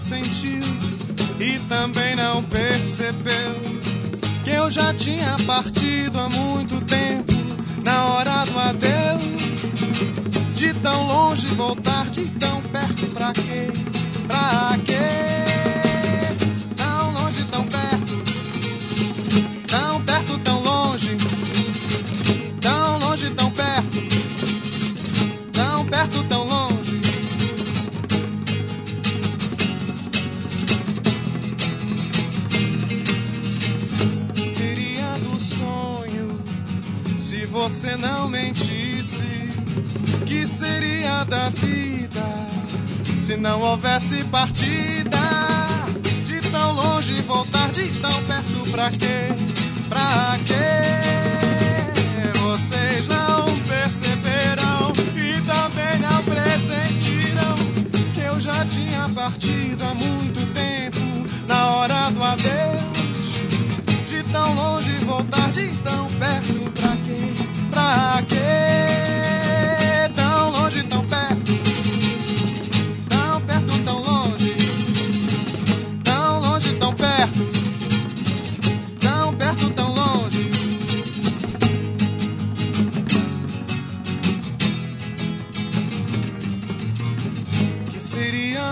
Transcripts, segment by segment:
sentiu e também não percebeu que eu já tinha partido há muito tempo na hora do adeus. De tão longe voltar, de tão perto pra quê? Pra quê? Tão longe, tão perto, tão perto, tão longe, tão longe, tão perto, tão perto, tão se você não mentisse. Que seria da vida se não houvesse partida? De tão longe voltar, de tão perto pra quê? Pra quê?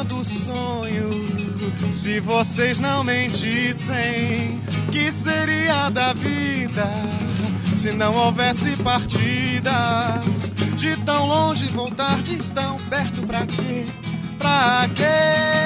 Do sonho se vocês não mentissem? Que seria da vida se não houvesse partida? De tão longe voltar, de tão perto pra quê? Pra quê?